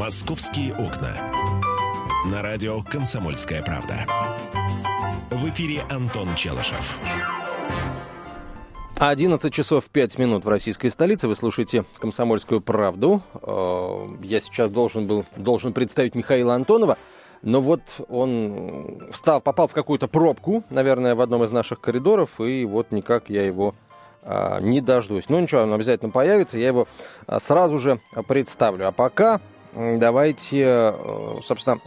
«Московские окна». На радио «Комсомольская правда». В эфире Антон Челышев. 11 часов 5 минут в российской столице. Вы слушаете «Комсомольскую правду». Э, я сейчас должен был должен представить Михаила Антонова. Но вот он встал, попал в какую-то пробку, наверное, в одном из наших коридоров, и вот никак я его а, не дождусь. Ну ничего, он обязательно появится, я его а, сразу же представлю. А пока давайте, э, собственно,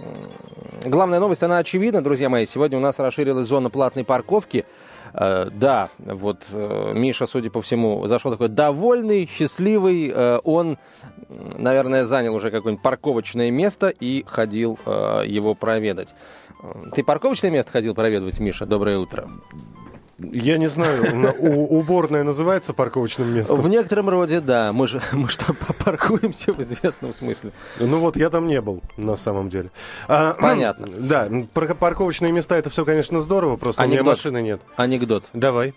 главная новость, она очевидна, друзья мои. Сегодня у нас расширилась зона платной парковки. Э, да, вот э, Миша, судя по всему, зашел такой довольный, счастливый. Он, наверное, занял уже какое-нибудь парковочное место и ходил его проведать. Ты парковочное место ходил проведывать, Миша? Доброе утро. Я не знаю, уборная называется парковочным местом? В некотором роде, да. Мы же мы что, паркуемся в известном смысле. Ну вот, я там не был, на самом деле. А, Понятно. Да, парковочные места, это все, конечно, здорово, просто Анекдот. у меня машины нет. Анекдот. Давай.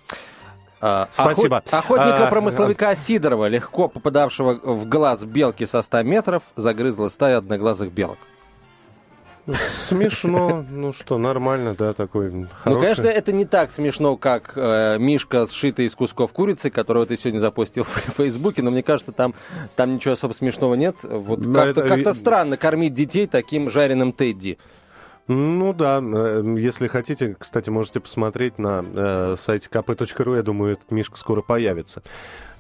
А, Спасибо. Охот... Охотника-промысловика а, Сидорова, легко попадавшего в глаз белки со 100 метров, загрызла стая одноглазых белок. Смешно, ну что, нормально, да, такой ну, хороший. Ну, конечно, это не так смешно, как э, Мишка, сшитый из кусков курицы, которого ты сегодня запустил в Фейсбуке, но мне кажется, там, там ничего особо смешного нет. Вот да, как-то, это... как странно кормить детей таким жареным Тедди. Ну да, э, если хотите, кстати, можете посмотреть на э, сайте kp.ru, я думаю, этот Мишка скоро появится.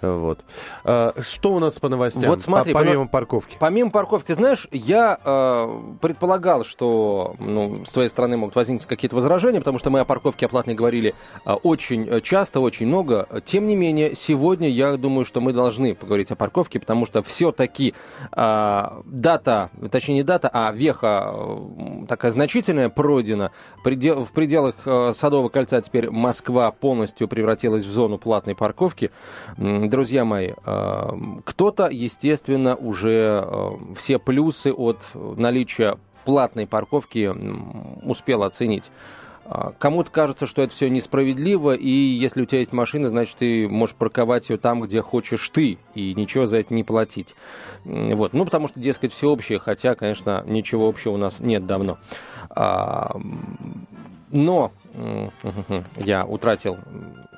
Вот. А, что у нас по новостям? Вот смотри, по, помимо парковки. Помимо парковки, знаешь, я э, предполагал, что ну, с твоей стороны могут возникнуть какие-то возражения, потому что мы о парковке оплатной говорили э, очень часто, очень много. Тем не менее, сегодня я думаю, что мы должны поговорить о парковке, потому что все-таки э, дата, точнее не дата, а веха э, такая значительная пройдена. Предел, в пределах э, Садового кольца теперь Москва полностью превратилась в зону платной парковки друзья мои, э, кто-то, естественно, уже э, все плюсы от наличия платной парковки успел оценить. А, кому-то кажется, что это все несправедливо, и если у тебя есть машина, значит, ты можешь парковать ее там, где хочешь ты, и ничего за это не платить. Вот. Ну, потому что, дескать, всеобщее, хотя, конечно, ничего общего у нас нет давно. А, но я утратил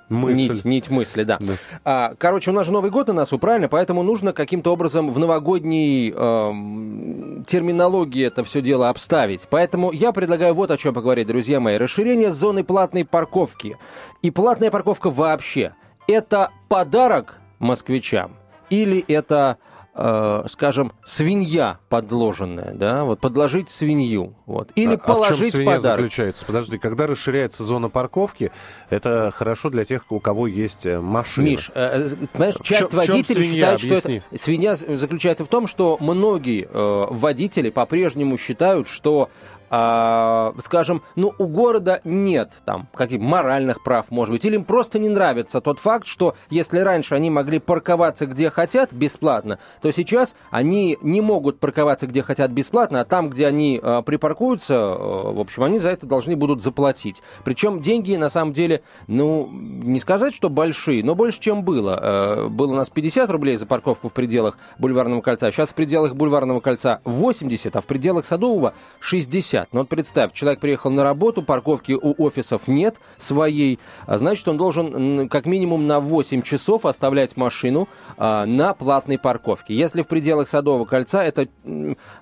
Мысль. Нить, нить мысли, да. да. А, короче, у нас же Новый год на носу, правильно? Поэтому нужно каким-то образом в новогодней э, терминологии это все дело обставить. Поэтому я предлагаю вот о чем поговорить, друзья мои. Расширение зоны платной парковки. И платная парковка вообще. Это подарок москвичам? Или это э, скажем, свинья подложенная, да, вот подложить свинью, вот, или а, положить а в чем свинья подарок. заключается? Подожди, когда расширяется зона парковки, это хорошо для тех, у кого есть э, машина. Миш, э, э понимаешь, часть чем, водителей свинья? считает, Объясни. что это свинья заключается в том, что многие э, водители по-прежнему считают, что а, скажем, ну, у города нет там каких моральных прав, может быть, или им просто не нравится тот факт, что если раньше они могли парковаться где хотят бесплатно, то сейчас они не могут парковаться где хотят бесплатно, а там, где они а, припаркуются, а, в общем, они за это должны будут заплатить. Причем деньги, на самом деле, ну, не сказать, что большие, но больше, чем было. А, было у нас 50 рублей за парковку в пределах Бульварного кольца, сейчас в пределах Бульварного кольца 80, а в пределах Садового 60. 50. Но вот представь, человек приехал на работу, парковки у офисов нет своей, а значит, он должен как минимум на 8 часов оставлять машину а, на платной парковке. Если в пределах Садового кольца, это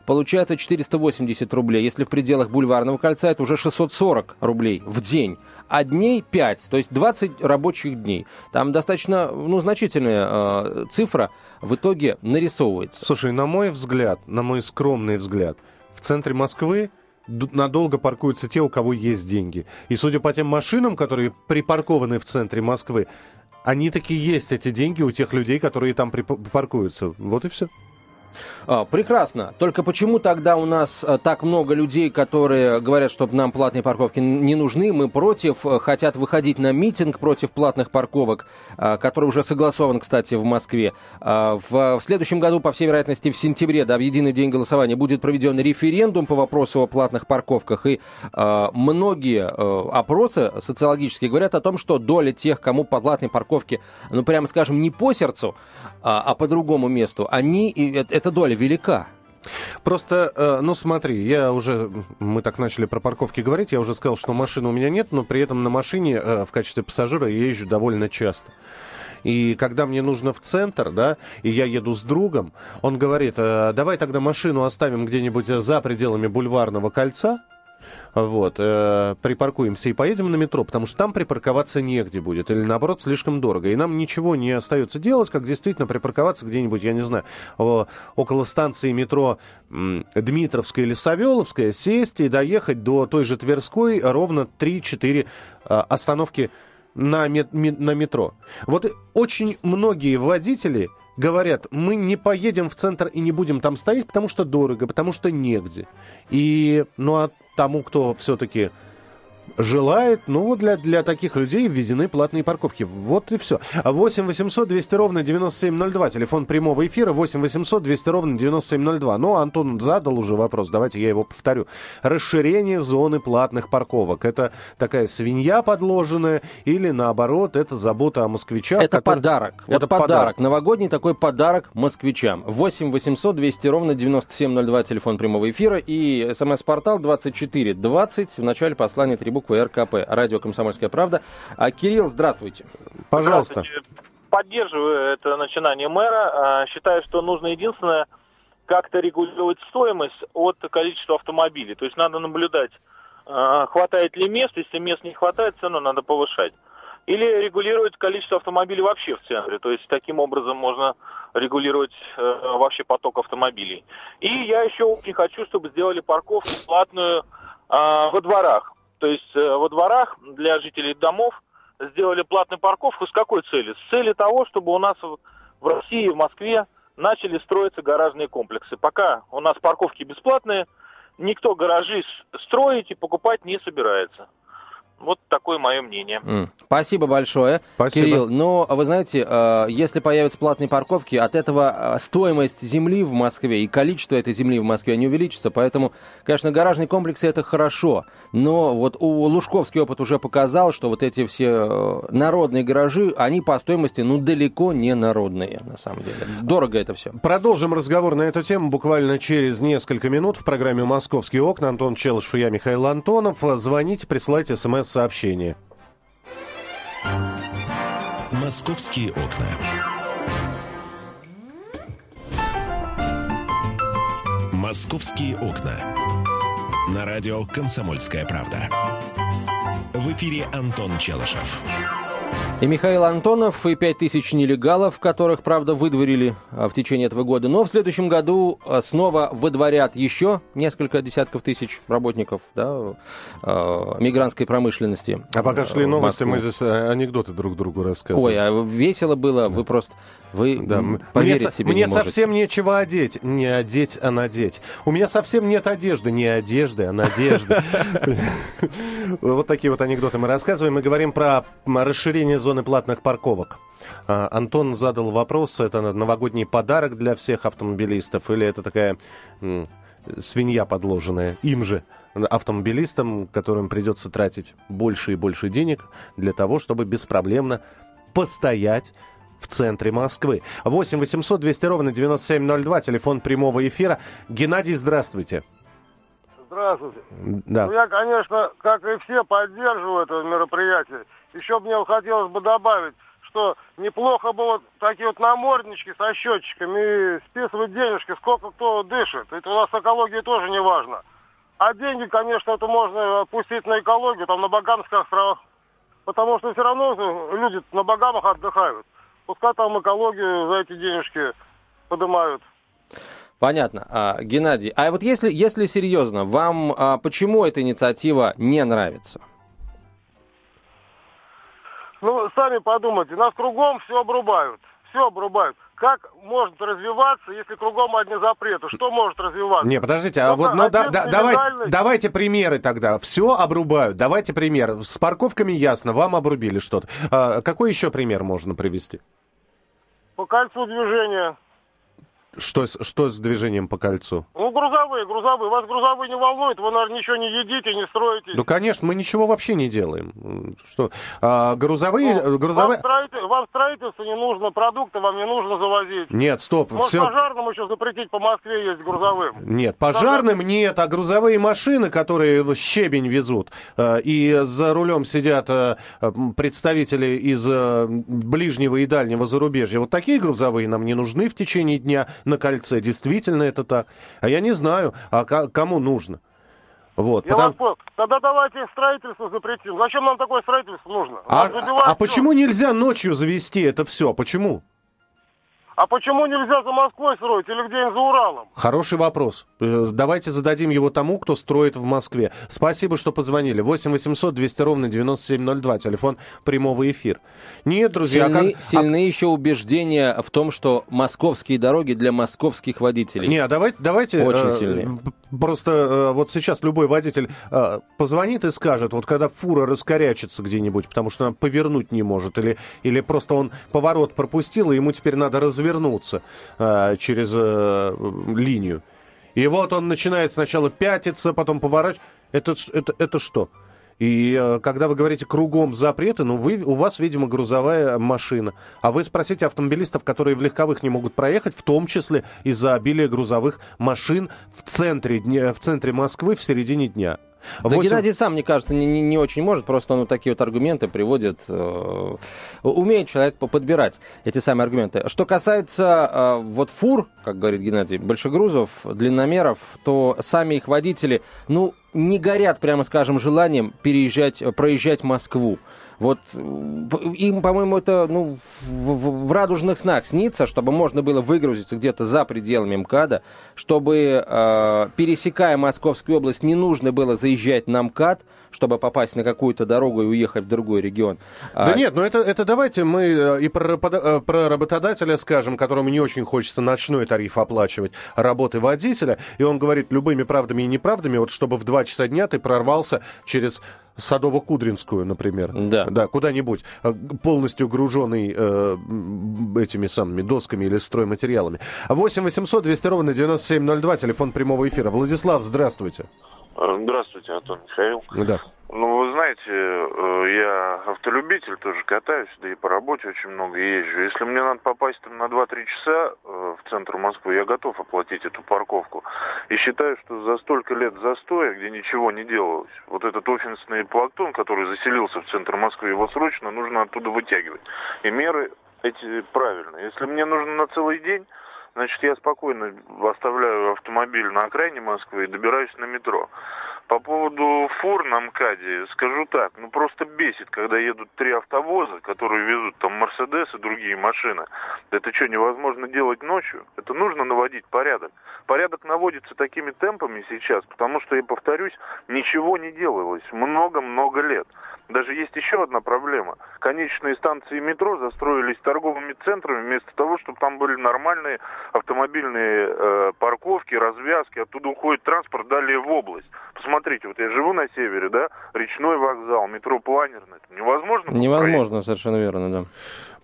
получается 480 рублей. Если в пределах Бульварного кольца, это уже 640 рублей в день а дней 5, то есть 20 рабочих дней. Там достаточно ну, значительная э, цифра в итоге нарисовывается. Слушай, на мой взгляд, на мой скромный взгляд, в центре Москвы надолго паркуются те, у кого есть деньги. И судя по тем машинам, которые припаркованы в центре Москвы, они такие есть, эти деньги у тех людей, которые там припаркуются. Вот и все. А, прекрасно. Только почему тогда у нас а, так много людей, которые говорят, что нам платные парковки не нужны, мы против, а, хотят выходить на митинг против платных парковок, который уже согласован, кстати, в Москве. В следующем году, по всей вероятности, в сентябре, да, в единый день голосования будет проведен референдум по вопросу о платных парковках. И многие опросы социологические говорят о том, что доля тех, кому по платной парковке, ну, прямо скажем, не по сердцу, а по другому месту, они, это эта доля велика. Просто, э, ну смотри, я уже, мы так начали про парковки говорить, я уже сказал, что машины у меня нет, но при этом на машине э, в качестве пассажира я езжу довольно часто. И когда мне нужно в центр, да, и я еду с другом, он говорит, э, давай тогда машину оставим где-нибудь за пределами бульварного кольца, вот, э, припаркуемся и поедем на метро, потому что там припарковаться негде будет, или наоборот слишком дорого. И нам ничего не остается делать, как действительно припарковаться где-нибудь, я не знаю, около станции метро Дмитровская или Савеловская, сесть и доехать до той же Тверской ровно 3-4 э, остановки на, мет, на метро. Вот очень многие водители говорят, мы не поедем в центр и не будем там стоять, потому что дорого, потому что негде. И, ну, а тому, кто все-таки желает, ну, вот для, для таких людей введены платные парковки. Вот и все. 8 800 200 ровно 9702. Телефон прямого эфира 8 800 200 ровно 9702. Ну, Антон задал уже вопрос, давайте я его повторю. Расширение зоны платных парковок. Это такая свинья подложенная или, наоборот, это забота о москвичах? Это который... подарок. Это вот подарок. подарок. Новогодний такой подарок москвичам. 8 800 200 ровно 9702. Телефон прямого эфира и смс-портал 2420. В начале послания три буквы РКП. Радио «Комсомольская правда». А, Кирилл, здравствуйте. Пожалуйста. Здравствуйте. Поддерживаю это начинание мэра. А, считаю, что нужно единственное как-то регулировать стоимость от количества автомобилей. То есть надо наблюдать, а, хватает ли мест. Если мест не хватает, цену надо повышать. Или регулировать количество автомобилей вообще в центре. То есть таким образом можно регулировать э, вообще поток автомобилей. И я еще очень хочу, чтобы сделали парковку платную э, во дворах. То есть э, во дворах для жителей домов сделали платную парковку с какой целью? С целью того, чтобы у нас в России, в Москве начали строиться гаражные комплексы. Пока у нас парковки бесплатные, никто гаражи строить и покупать не собирается. Вот такое мое мнение. Mm. Спасибо большое, Спасибо. Кирилл. Но вы знаете, э, если появятся платные парковки, от этого э, стоимость земли в Москве и количество этой земли в Москве не увеличится. Поэтому, конечно, гаражные комплексы это хорошо. Но вот у Лужковский опыт уже показал, что вот эти все э, народные гаражи, они по стоимости, ну, далеко не народные, на самом деле. Дорого это все. Продолжим разговор на эту тему буквально через несколько минут в программе «Московские окна». Антон Челышев и я, Михаил Антонов. Звоните, присылайте смс сообщение. Московские окна. Московские окна. На радио «Комсомольская правда». В эфире Антон Челышев. И Михаил Антонов, и 5000 нелегалов, которых, правда, выдворили а, в течение этого года. Но в следующем году а, снова выдворят еще несколько десятков тысяч работников да, а, мигрантской промышленности. А пока шли новости, мы здесь анекдоты друг другу рассказываем. Ой, а весело было, вы просто... Вы да. поверить мне, себе Мне не совсем нечего одеть. Не одеть, а надеть. У меня совсем нет одежды. Не одежды, а надежды. Вот такие вот анекдоты мы рассказываем. Мы говорим про расширение зоны платных парковок. А, Антон задал вопрос, это новогодний подарок для всех автомобилистов или это такая свинья подложенная им же, автомобилистам, которым придется тратить больше и больше денег для того, чтобы беспроблемно постоять в центре Москвы. 8 800 200 ровно 9702, телефон прямого эфира. Геннадий, здравствуйте. Здравствуйте. Да. Ну, я, конечно, как и все, поддерживаю это мероприятие. Еще мне хотелось бы добавить, что неплохо было такие вот наморднички со счетчиками и списывать денежки, сколько кто дышит. Это у нас экология тоже не важно. А деньги, конечно, это можно пустить на экологию, там на Багамских островах. Потому что все равно люди на Багамах отдыхают. Пускай там экологию за эти денежки поднимают. Понятно. А, Геннадий, а вот если, если серьезно, вам а, почему эта инициатива не нравится? Ну, сами подумайте, нас кругом все обрубают. Все обрубают. Как может развиваться, если кругом одни запреты? Что может развиваться? Не, подождите, а вот ну, да, да, давайте, давайте примеры тогда. Все обрубают. Давайте пример. С парковками ясно, вам обрубили что-то. А, какой еще пример можно привести? По кольцу движения. Что, что с движением по кольцу? Ну, грузовые, грузовые. Вас грузовые не волнуют, вы, наверное, ничего не едите, не строите. Ну, конечно, мы ничего вообще не делаем. Что? А, грузовые... Ну, грузовые... Вам, строитель, вам строительство не нужно, продукты вам не нужно завозить. Нет, стоп. Может, все... пожарным еще запретить по Москве есть грузовым? Нет, пожарным Пожар... нет, а грузовые машины, которые щебень везут, э, и за рулем сидят э, представители из э, ближнего и дальнего зарубежья, вот такие грузовые нам не нужны в течение дня на кольце. Действительно это так. А я не знаю, а кому нужно. Вот, Я потому... вас понял. Тогда давайте строительство запретим. Зачем нам такое строительство нужно? А, а почему нельзя ночью завести это все? Почему? А почему нельзя за Москвой строить или где-нибудь за Уралом? Хороший вопрос. Э, давайте зададим его тому, кто строит в Москве. Спасибо, что позвонили. 8 800 200 ровно 9702, телефон прямого эфира. Нет, друзья... А сильны, как... сильны а... еще убеждения в том, что московские дороги для московских водителей. Не, а давайте... давайте Очень э, сильные. Просто э, вот сейчас любой водитель э, позвонит и скажет, вот когда фура раскорячится где-нибудь, потому что она повернуть не может, или, или просто он поворот пропустил, и ему теперь надо развернуться э, через э, линию. И вот он начинает сначала пятиться, потом поворачивать. Это, это, это что? И э, когда вы говорите кругом запреты, ну вы, у вас, видимо, грузовая машина. А вы спросите автомобилистов, которые в легковых не могут проехать, в том числе из-за обилия грузовых машин в центре, в центре Москвы в середине дня. Да 8... Геннадий сам, мне кажется, не, не, не очень может, просто он вот такие вот аргументы приводит. Э, умеет человек подбирать эти самые аргументы. Что касается э, вот фур, как говорит Геннадий, большегрузов, длинномеров, то сами их водители, ну, не горят, прямо скажем, желанием переезжать, проезжать Москву. Вот э, им, по-моему, это ну, в, в радужных снах снится, чтобы можно было выгрузиться где-то за пределами МКАДа, чтобы, э, пересекая Московскую область, не нужно было заезжать на МКАД, чтобы попасть на какую-то дорогу и уехать в другой регион. Да а... нет, ну это, это давайте мы э, и про, э, про работодателя скажем, которому не очень хочется ночной тариф оплачивать работы водителя, и он говорит любыми правдами и неправдами, вот чтобы в 2 часа дня ты прорвался через Садово-Кудринскую, например. Да. Да, куда-нибудь, э, полностью груженный э, этими самыми досками или стройматериалами. 8 800 200 ровно 9702, телефон прямого эфира. Владислав, здравствуйте. Здравствуйте, Антон Михаил. Да. Ну, вы знаете, э, я автолюбитель, тоже катаюсь, да и по работе очень много езжу. Если мне надо попасть там на 2-3 часа э, в центр Москвы, я готов оплатить эту парковку. И считаю, что за столько лет застоя, где ничего не делалось, вот этот офисный плактон, который заселился в центр Москвы, его срочно нужно оттуда вытягивать. И меры эти правильные. Если мне нужно на целый день, значит, я спокойно оставляю автомобиль на окраине Москвы и добираюсь на метро. По поводу фур на МКАДе, скажу так, ну просто бесит, когда едут три автовоза, которые везут там Мерседес и другие машины. Это что, невозможно делать ночью? Это нужно наводить порядок. Порядок наводится такими темпами сейчас, потому что, я повторюсь, ничего не делалось много-много лет. Даже есть еще одна проблема. Конечные станции метро застроились торговыми центрами вместо того, чтобы там были нормальные автомобильные э, парковки, развязки. Оттуда уходит транспорт далее в область. Посмотрите, вот я живу на севере, да, речной вокзал, метро планерный. Это невозможно? Невозможно, проехать. совершенно верно, да.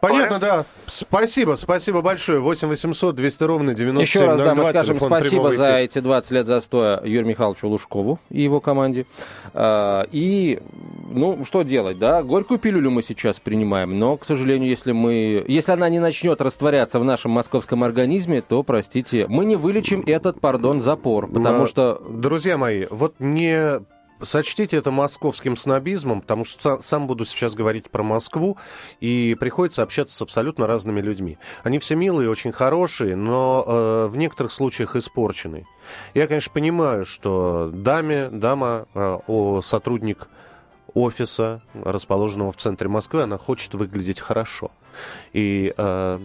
Понятно, да. Спасибо, спасибо большое. 8 800 200 ровно 9702. Еще раз, да, мы скажем спасибо за эти 20 лет застоя Юрию Михайловичу Лужкову и его команде. А, и, ну, что делать, да? Горькую пилюлю мы сейчас принимаем, но, к сожалению, если мы... Если она не начнет растворяться в нашем московском организме, то, простите, мы не вылечим этот, пардон, запор, потому но, что... Друзья мои, вот не Сочтите это московским снобизмом, потому что сам буду сейчас говорить про Москву, и приходится общаться с абсолютно разными людьми. Они все милые, очень хорошие, но э, в некоторых случаях испорченные. Я, конечно, понимаю, что даме, дама, э, о, сотрудник офиса, расположенного в центре Москвы, она хочет выглядеть хорошо. И э,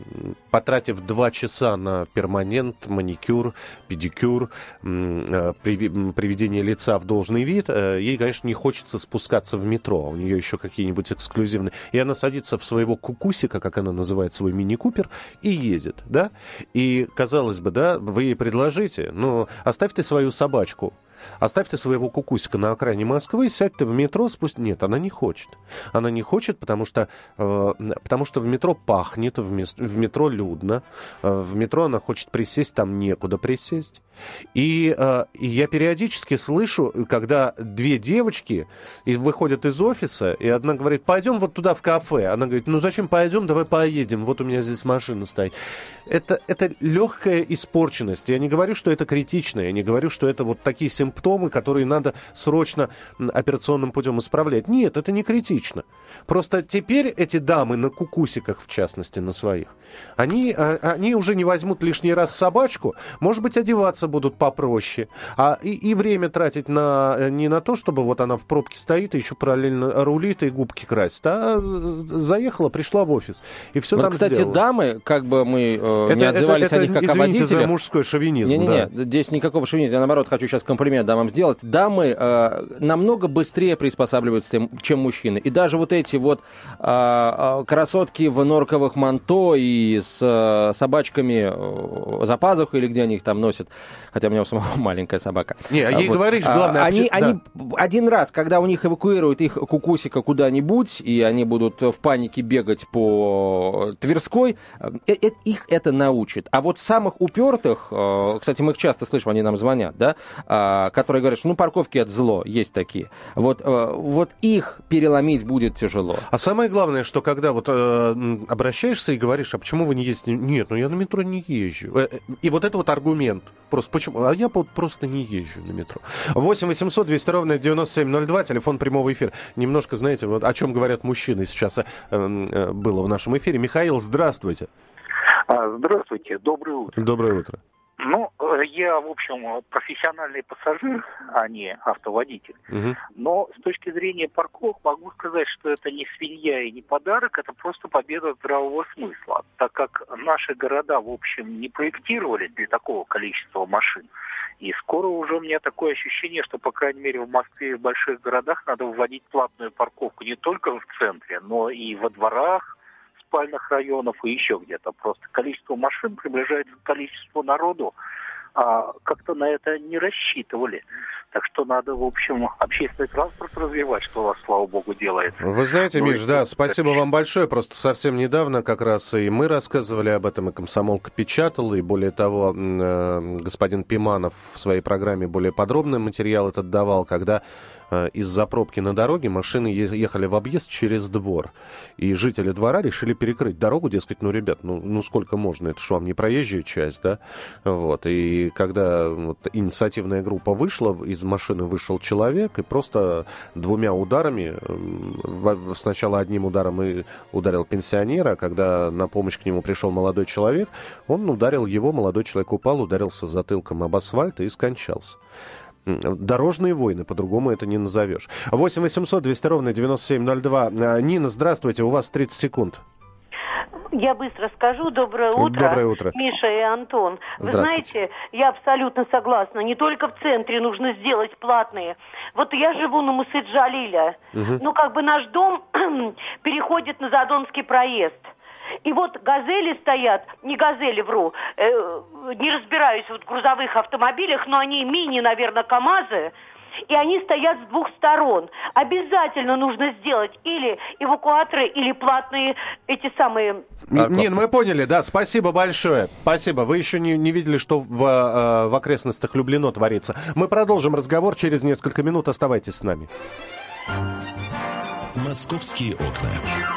потратив два часа на перманент, маникюр, педикюр, э, приведение лица в должный вид, э, ей, конечно, не хочется спускаться в метро. У нее еще какие-нибудь эксклюзивные. И она садится в своего кукусика, как она называет свой мини-купер, и едет, да? И, казалось бы, да, вы ей предложите, ну, оставь ты свою собачку Оставь ты своего кукусика на окраине Москвы, сядь ты в метро, спусть... Нет, она не хочет. Она не хочет, потому что, э, потому что в метро пахнет, в, мес... в метро людно, э, в метро она хочет присесть, там некуда присесть. И, э, я периодически слышу, когда две девочки выходят из офиса, и одна говорит, пойдем вот туда в кафе. Она говорит, ну зачем пойдем, давай поедем, вот у меня здесь машина стоит. Это, это легкая испорченность. Я не говорю, что это критично, я не говорю, что это вот такие симптомы, которые надо срочно операционным путем исправлять. Нет, это не критично. Просто теперь эти дамы на кукусиках, в частности, на своих, они, а, они уже не возьмут лишний раз собачку, может быть, одеваться будут попроще, а и, и время тратить на, не на то, чтобы вот она в пробке стоит и еще параллельно рулит и губки красит, а заехала, пришла в офис и все вот, там кстати, сделала. дамы, как бы мы э, это, не отзывались это, это, о них как извините о водителях. за мужской шовинизм. Не-не-не, да. здесь никакого шовинизма. Я, наоборот, хочу сейчас комплимент дамам сделать. Дамы э, намного быстрее приспосабливаются, чем мужчины. И даже вот эти вот э, красотки в норковых манто и с э, собачками за пазухой или где они их там носят, хотя у меня у самого маленькая собака. Не, а ей вот. говоришь, главное... Они, да. они один раз, когда у них эвакуируют их кукусика куда-нибудь, и они будут в панике бегать по Тверской, э, э, их это научит. А вот самых упертых, э, кстати, мы их часто слышим, они нам звонят, да, которые говорят, что ну парковки это зло, есть такие. Вот, вот их переломить будет тяжело. А самое главное, что когда вот э, обращаешься и говоришь, а почему вы не ездите? Нет, ну я на метро не езжу. И вот это вот аргумент. Просто почему? А я просто не езжу на метро. 8 800 200 ровно 9702, телефон прямого эфира. Немножко, знаете, вот о чем говорят мужчины сейчас э, э, было в нашем эфире. Михаил, здравствуйте. А, здравствуйте, доброе утро. Доброе утро. Ну, э, я, в общем, профессиональный пассажир, а не автоводитель. Угу. Но с точки зрения парковок могу сказать, что это не свинья и не подарок, это просто победа здравого смысла. Так как наши города, в общем, не проектировались для такого количества машин. И скоро уже у меня такое ощущение, что, по крайней мере, в Москве и в больших городах надо вводить платную парковку не только в центре, но и во дворах, спальных районов и еще где-то. Просто количество машин приближается к количеству народу. А как-то на это не рассчитывали. Так что надо, в общем, общественный транспорт развивать, что у вас, слава богу, делает. Вы знаете, ну, Миш, да, спасибо вам большое. Просто совсем недавно как раз и мы рассказывали об этом, и комсомолка печатала, и более того, э, господин Пиманов в своей программе более подробный материал этот давал, когда из-за пробки на дороге машины ехали в объезд через двор. И жители двора решили перекрыть дорогу, дескать, ну, ребят, ну, ну сколько можно, это что, вам не проезжая часть, да? Вот. И когда вот, инициативная группа вышла, из машины вышел человек и просто двумя ударами, сначала одним ударом и ударил пенсионера, а когда на помощь к нему пришел молодой человек, он ударил его, молодой человек упал, ударился затылком об асфальт и скончался. Дорожные войны, по-другому это не назовешь. 8 800 200 ровно 9702. А, Нина, здравствуйте, у вас 30 секунд. Я быстро скажу. Доброе утро. Доброе утро. Миша и Антон. Вы знаете, я абсолютно согласна. Не только в центре нужно сделать платные. Вот я живу на Мусыджалиля. Угу. Ну, как бы наш дом переходит на Задонский проезд. И вот газели стоят, не газели, вру, э, не разбираюсь вот в грузовых автомобилях, но они мини, наверное, КАМАЗы, и они стоят с двух сторон. Обязательно нужно сделать или эвакуаторы, или платные эти самые... Не, ну мы поняли, да, спасибо большое. Спасибо. Вы еще не, не видели, что в, э, в окрестностях Люблино творится. Мы продолжим разговор через несколько минут. Оставайтесь с нами. Московские окна.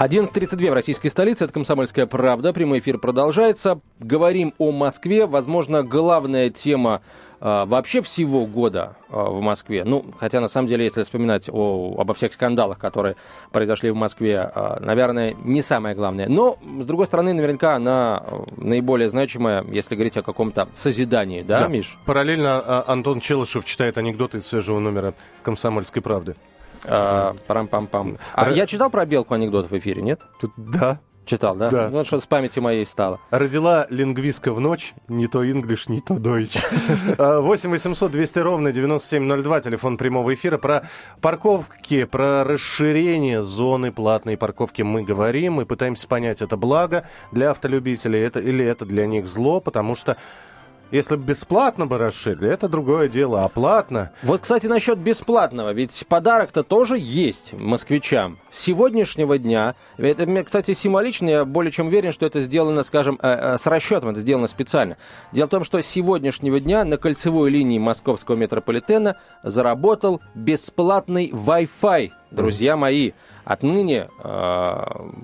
11.32 в российской столице. Это «Комсомольская правда». Прямой эфир продолжается. Говорим о Москве. Возможно, главная тема э, вообще всего года э, в Москве. Ну, хотя, на самом деле, если вспоминать о, обо всех скандалах, которые произошли в Москве, э, наверное, не самое главное. Но, с другой стороны, наверняка она наиболее значимая, если говорить о каком-то созидании, да, да. Миш? Параллельно Антон Челышев читает анекдоты из свежего номера «Комсомольской правды». А, парам-пам-пам. А я читал про белку анекдот в эфире, нет? Да. Читал, да? Да. Ну, что с памятью моей стало. Родила лингвистка в ночь, не то инглиш, не то дойч. 8 800 200 ровно 9702, телефон прямого эфира. Про парковки, про расширение зоны платной парковки мы говорим. Мы пытаемся понять, это благо для автолюбителей это, или это для них зло, потому что если бы бесплатно бы расширили, это другое дело, а платно... Вот, кстати, насчет бесплатного, ведь подарок-то тоже есть москвичам. С сегодняшнего дня, это, кстати, символично, я более чем уверен, что это сделано, скажем, э, э, с расчетом, это сделано специально. Дело в том, что с сегодняшнего дня на кольцевой линии московского метрополитена заработал бесплатный Wi-Fi, друзья мои. Отныне, э,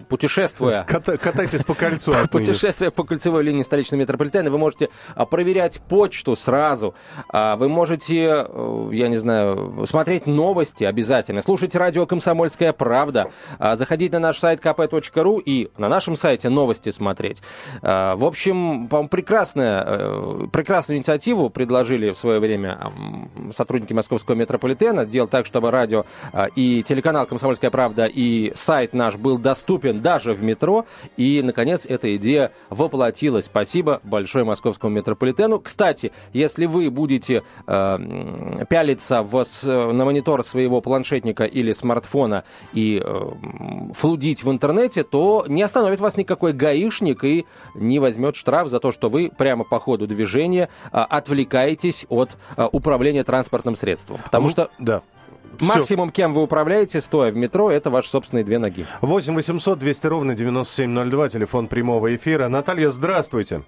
путешествуя... Ката- катайтесь по кольцу. Путешествуя по кольцевой линии столичного метрополитена, вы можете а, проверять почту сразу. А, вы можете, э, я не знаю, смотреть новости обязательно, слушать радио «Комсомольская правда», а, заходить на наш сайт kp.ru и на нашем сайте новости смотреть. В общем, по-моему, прекрасная, э, прекрасную инициативу предложили в свое время сотрудники московского метрополитена. Делать так, чтобы радио и телеканал «Комсомольская правда» и сайт наш был доступен даже в метро. И, наконец, эта идея воплотилась. Спасибо большое московскому метрополитену. Кстати, если вы будете э, пялиться в, на монитор своего планшетника или смартфона и э, флудить в интернете, то не остановит вас никакой гаишник и не возьмет штраф за то, что вы прямо по ходу движения э, отвлекаетесь от э, управления транспортным средством. Потому Ну, что Да. Максимум, кем вы управляете, стоя в метро, это ваши собственные две ноги. 8 800 200 ровно 9702, телефон прямого эфира. Наталья, здравствуйте.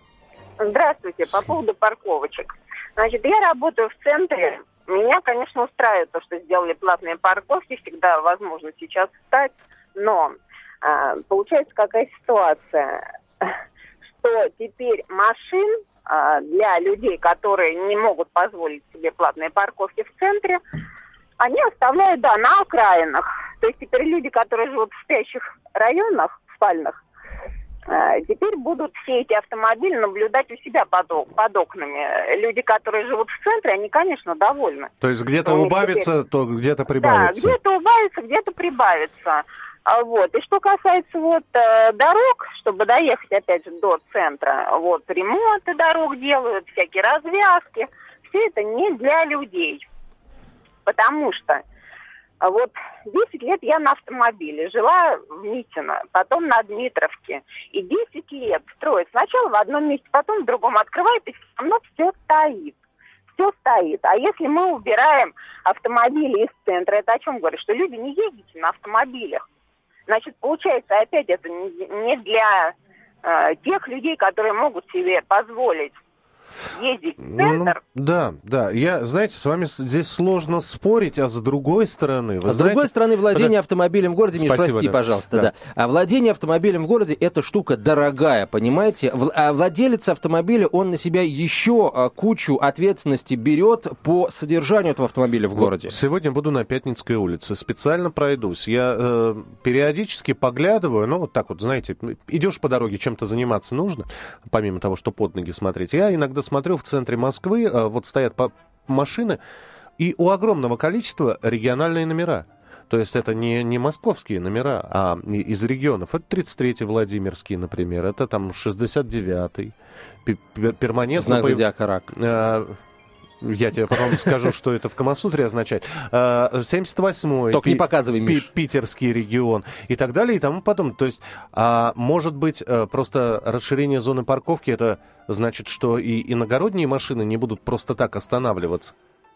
Здравствуйте. По поводу парковочек. Значит, я работаю в центре. Меня, конечно, устраивает то, что сделали платные парковки. Всегда возможно сейчас встать. Но а, получается какая ситуация, что теперь машин а, для людей, которые не могут позволить себе платные парковки в центре, они оставляют, да, на окраинах. То есть теперь люди, которые живут в спящих районах, спальных, э, теперь будут все эти автомобили наблюдать у себя под, под окнами. Люди, которые живут в центре, они, конечно, довольны. То есть где-то Ну, убавится, то где-то прибавится. Да, где-то убавится, где-то прибавится. А Вот. И что касается вот э, дорог, чтобы доехать, опять же, до центра, вот ремонты дорог делают, всякие развязки, все это не для людей. Потому что а вот 10 лет я на автомобиле, жила в Митино, потом на Дмитровке. И 10 лет строят сначала в одном месте, потом в другом открывают, и все равно все стоит. Все стоит. А если мы убираем автомобили из центра, это о чем говорит? Что люди не ездите на автомобилях. Значит, получается, опять это не для э, тех людей, которые могут себе позволить ездить в Ну, центр. да, да. Я, знаете, с вами с- здесь сложно спорить, а с другой стороны... Вы А с знаете- другой стороны, владение автомобилем в городе, Миш, Спасибо, прости, да. пожалуйста, Да. да. А владение автомобилем в городе это штука дорогая, понимаете? В- А владелец автомобиля, он на себя еще а, кучу ответственности берет по содержанию этого автомобиля в городе. Вот сегодня буду на Пятницкой улице. Специально пройдусь. Я э, периодически поглядываю, ну, вот так вот, знаете, идешь по дороге, чем-то заниматься нужно, помимо того, что под ноги смотреть. Я иногда смотрю в центре Москвы, э, вот стоят машины, и у огромного количества региональные номера. То есть это не, не московские номера, а из регионов. Это 33-й Владимирский, например, это там 69-й. Пе- пер- Перманентно Знак зодиака рак. Э, Я тебе потом скажу, что это в Камасутре означает. Э, 78-й. Только не показывай, Миш. Питерский регион и так далее и тому подобное. То есть, а, может быть, э, просто расширение зоны парковки, это значит, что и иногородние машины не будут просто так останавливаться.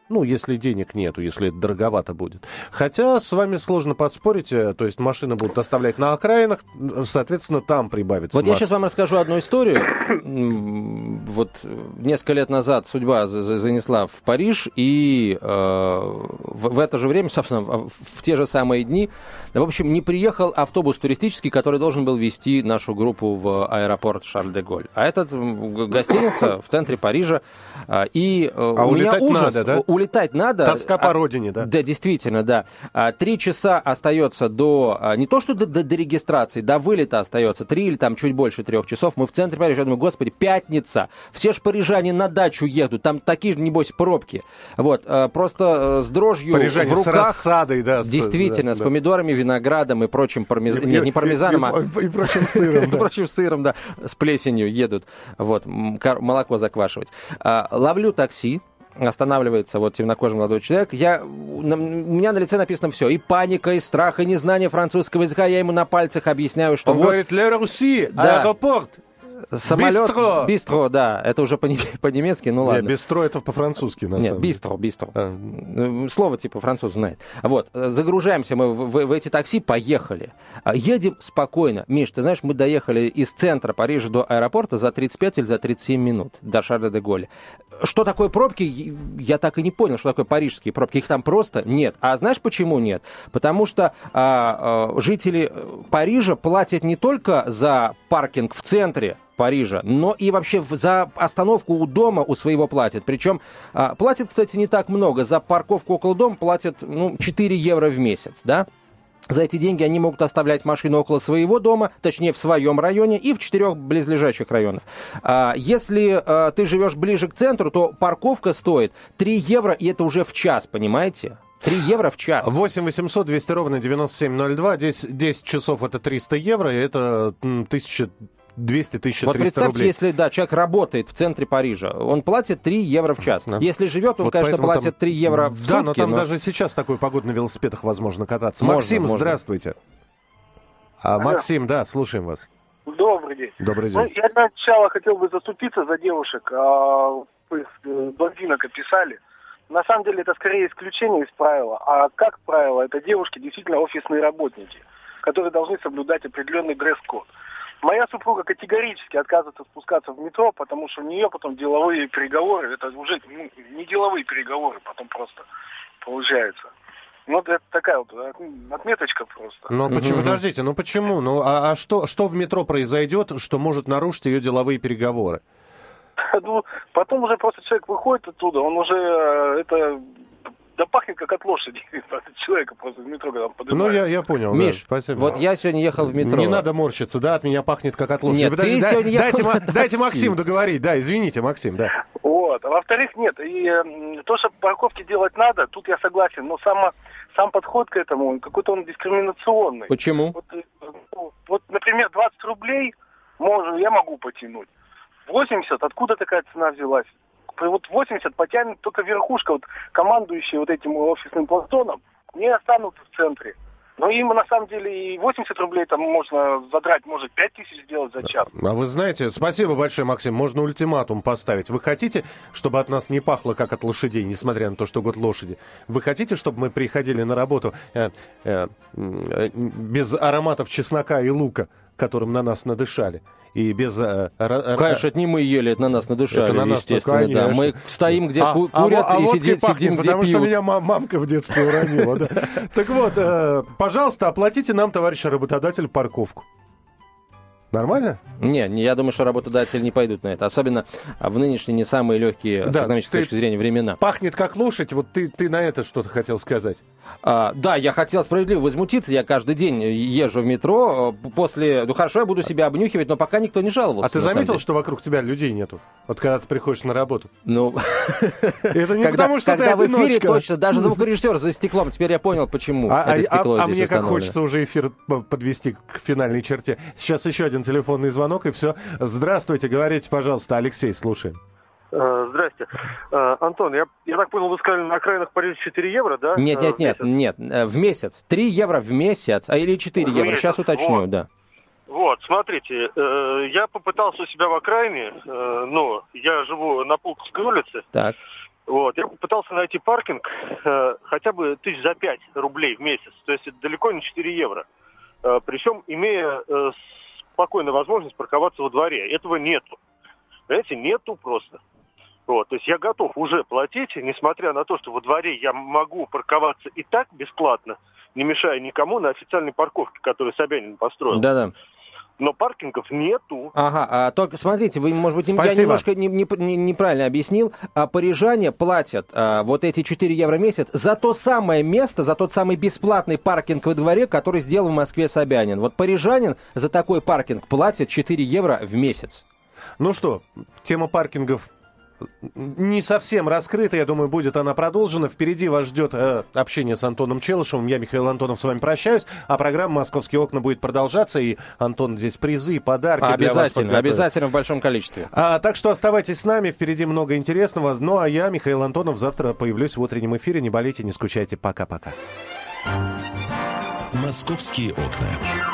Ну, если денег нету, если это дороговато будет. Хотя с вами сложно подспорить, э, то есть машины будут оставлять на окраинах, э, соответственно, там прибавится Вот я масса. сейчас вам расскажу одну историю. Вот несколько лет назад судьба за- за- занесла в Париж, и э, в, в это же время, собственно, в, в те же самые дни, в общем, не приехал автобус туристический, который должен был вести нашу группу в аэропорт Шарль-де-Голь. А этот гостиница в центре Парижа. а, И э, А у меня ужас. надо, да? Улетать надо. Тоска по а, родине, да? Да, действительно, да. А, три часа остается до, а, не то что до, до, до регистрации, до вылета остается, три или там чуть больше трех часов. Мы в центре Парижа, я думаю, господи, пятница. Все ж парижане на дачу едут, там такие же, небось, пробки. Вот, просто э, с дрожью парижане в руках. с рассадой, да. Действительно, с, да, с помидорами, виноградом и прочим пармезаном. Нет, не пармезаном, а... И, прочим сыром, да. прочим сыром, да. С плесенью едут. Вот, молоко заквашивать. Ловлю такси, останавливается вот темнокожий молодой человек. Я, на, у меня на лице написано все. И паника, и страх, и незнание французского языка. Я ему на пальцах объясняю, что Он вот... говорит, Ле Руси, да. аэропорт. Самолет... Бистро! Бистро, да. Это уже по-немецки, ну ладно. Нет, бистро это по-французски, на Нет, самом бистро, бистро. А. Слово типа француз знает. Вот, загружаемся мы в, в, в эти такси, поехали. А, едем спокойно. Миш, ты знаешь, мы доехали из центра Парижа до аэропорта за 35 или за 37 минут до Шарля де Голля. Что такое пробки, я так и не понял, что такое парижские пробки. Их там просто нет. А знаешь, почему нет? Потому что а, а, жители Парижа платят не только за паркинг в центре, Парижа, но и вообще за остановку у дома у своего платят. Причем а, платят, кстати, не так много. За парковку около дома платят ну, 4 евро в месяц, да? За эти деньги они могут оставлять машину около своего дома, точнее в своем районе и в четырех близлежащих районах. А, если а, ты живешь ближе к центру, то парковка стоит 3 евро, и это уже в час, понимаете? 3 евро в час. 8 800 200 ровно 9702. 10, 10 часов это 300 евро, и это 1000 200 тысяч Вот представьте, рублей. если да, человек работает в центре Парижа, он платит 3 евро в час. Да. Если живет, он, вот конечно, платит там... 3 евро в да, сутки. Да, но там но... даже сейчас такой погода на велосипедах возможно кататься. Можно, Максим, можно. здравствуйте. А, Максим, да, слушаем вас. Добрый день. Добрый день. Ну, я сначала хотел бы заступиться за девушек. А, э, блондинок описали. На самом деле это скорее исключение из правила. А как правило, это девушки действительно офисные работники, которые должны соблюдать определенный дресс-код. Моя супруга категорически отказывается спускаться в метро, потому что у нее потом деловые переговоры, это уже ну, не деловые переговоры, потом просто получается. Ну, это такая вот отметочка просто. Ну, почему, подождите, ну почему? Ну, а, а что, что в метро произойдет, что может нарушить ее деловые переговоры? Ну, потом уже просто человек выходит оттуда, он уже э, это да пахнет как от лошади. От человека просто в метро, когда он поднимает. Ну, я, я понял. Миш, да, спасибо. вот я сегодня ехал в метро. Не надо морщиться, да, от меня пахнет как от лошади. Нет, Подожди, ты дай, сегодня дайте, ехал дайте Максиму договорить, да, извините, Максим, да. Вот, а во-вторых, нет, и э, то, что парковки делать надо, тут я согласен, но сама, сам подход к этому, какой-то он дискриминационный. Почему? Вот, э, ну, вот, например, 20 рублей можно, я могу потянуть. 80, откуда такая цена взялась? Вот 80 потянет только верхушка, вот командующие вот этим офисным планктоном, не останутся в центре. Но им на самом деле и 80 рублей там можно задрать, может 5 тысяч сделать за час. А вы знаете, спасибо большое, Максим, можно ультиматум поставить. Вы хотите, чтобы от нас не пахло, как от лошадей, несмотря на то, что год лошади? Вы хотите, чтобы мы приходили на работу э, э, э, без ароматов чеснока и лука, которым на нас надышали? И без... Э, конечно, это не мы ели, это на нас надышали, это на нас, естественно. Ну, да. Мы стоим, где а, а курят, а, и а сидим, пахнет, сидим, где Потому пьют. что меня мамка в детстве уронила. Да. Так вот, э, пожалуйста, оплатите нам, товарищ работодатель, парковку. Нормально? Не, не, я думаю, что работодатели не пойдут на это. Особенно в нынешние не самые легкие да, с экономической точки зрения времена. Пахнет как лошадь. Вот ты, ты на это что-то хотел сказать. А, да, я хотел справедливо возмутиться. Я каждый день езжу в метро. После... Ну хорошо, я буду себя обнюхивать, но пока никто не жаловался. А ты заметил, что вокруг тебя людей нету? Вот когда ты приходишь на работу. Ну... Это не потому, что Когда в эфире точно, даже звукорежиссер за стеклом. Теперь я понял, почему а, это а, стекло А мне как хочется уже эфир подвести к финальной черте. Сейчас еще один телефонный звонок, и все. Здравствуйте, говорите, пожалуйста, Алексей, слушаем. Э, здрасте. Э, Антон, я, я так понял, вы сказали, на окраинах Парижа 4 евро, да? Нет, нет, нет, нет, в месяц. 3 евро в месяц, а или 4 в евро, месяц. сейчас уточню, вот. да. Вот, смотрите, э, я попытался у себя в окраине, э, ну, я живу на Пулковской улице. Так. Вот, я попытался найти паркинг э, хотя бы тысяч за 5 рублей в месяц, то есть это далеко не 4 евро. Э, причем имея э, спокойно возможность парковаться во дворе. Этого нету. Понимаете, нету просто. Вот, то есть я готов уже платить, несмотря на то, что во дворе я могу парковаться и так бесплатно, не мешая никому на официальной парковке, которую Собянин построил. Да-да. но паркингов нету. Ага, а, только смотрите, вы, может быть, Спасибо. я немножко не, не, не, неправильно объяснил. А парижане платят а, вот эти 4 евро в месяц за то самое место, за тот самый бесплатный паркинг во дворе, который сделал в Москве Собянин. Вот парижанин за такой паркинг платит 4 евро в месяц. Ну что, тема паркингов не совсем раскрыта. Я думаю, будет она продолжена. Впереди вас ждет э, общение с Антоном Челышевым. Я, Михаил Антонов, с вами прощаюсь. А программа «Московские окна» будет продолжаться. И, Антон, здесь призы, подарки Обязательно, для вас обязательно в большом количестве. А, так что оставайтесь с нами. Впереди много интересного. Ну, а я, Михаил Антонов, завтра появлюсь в утреннем эфире. Не болейте, не скучайте. Пока-пока. «Московские окна».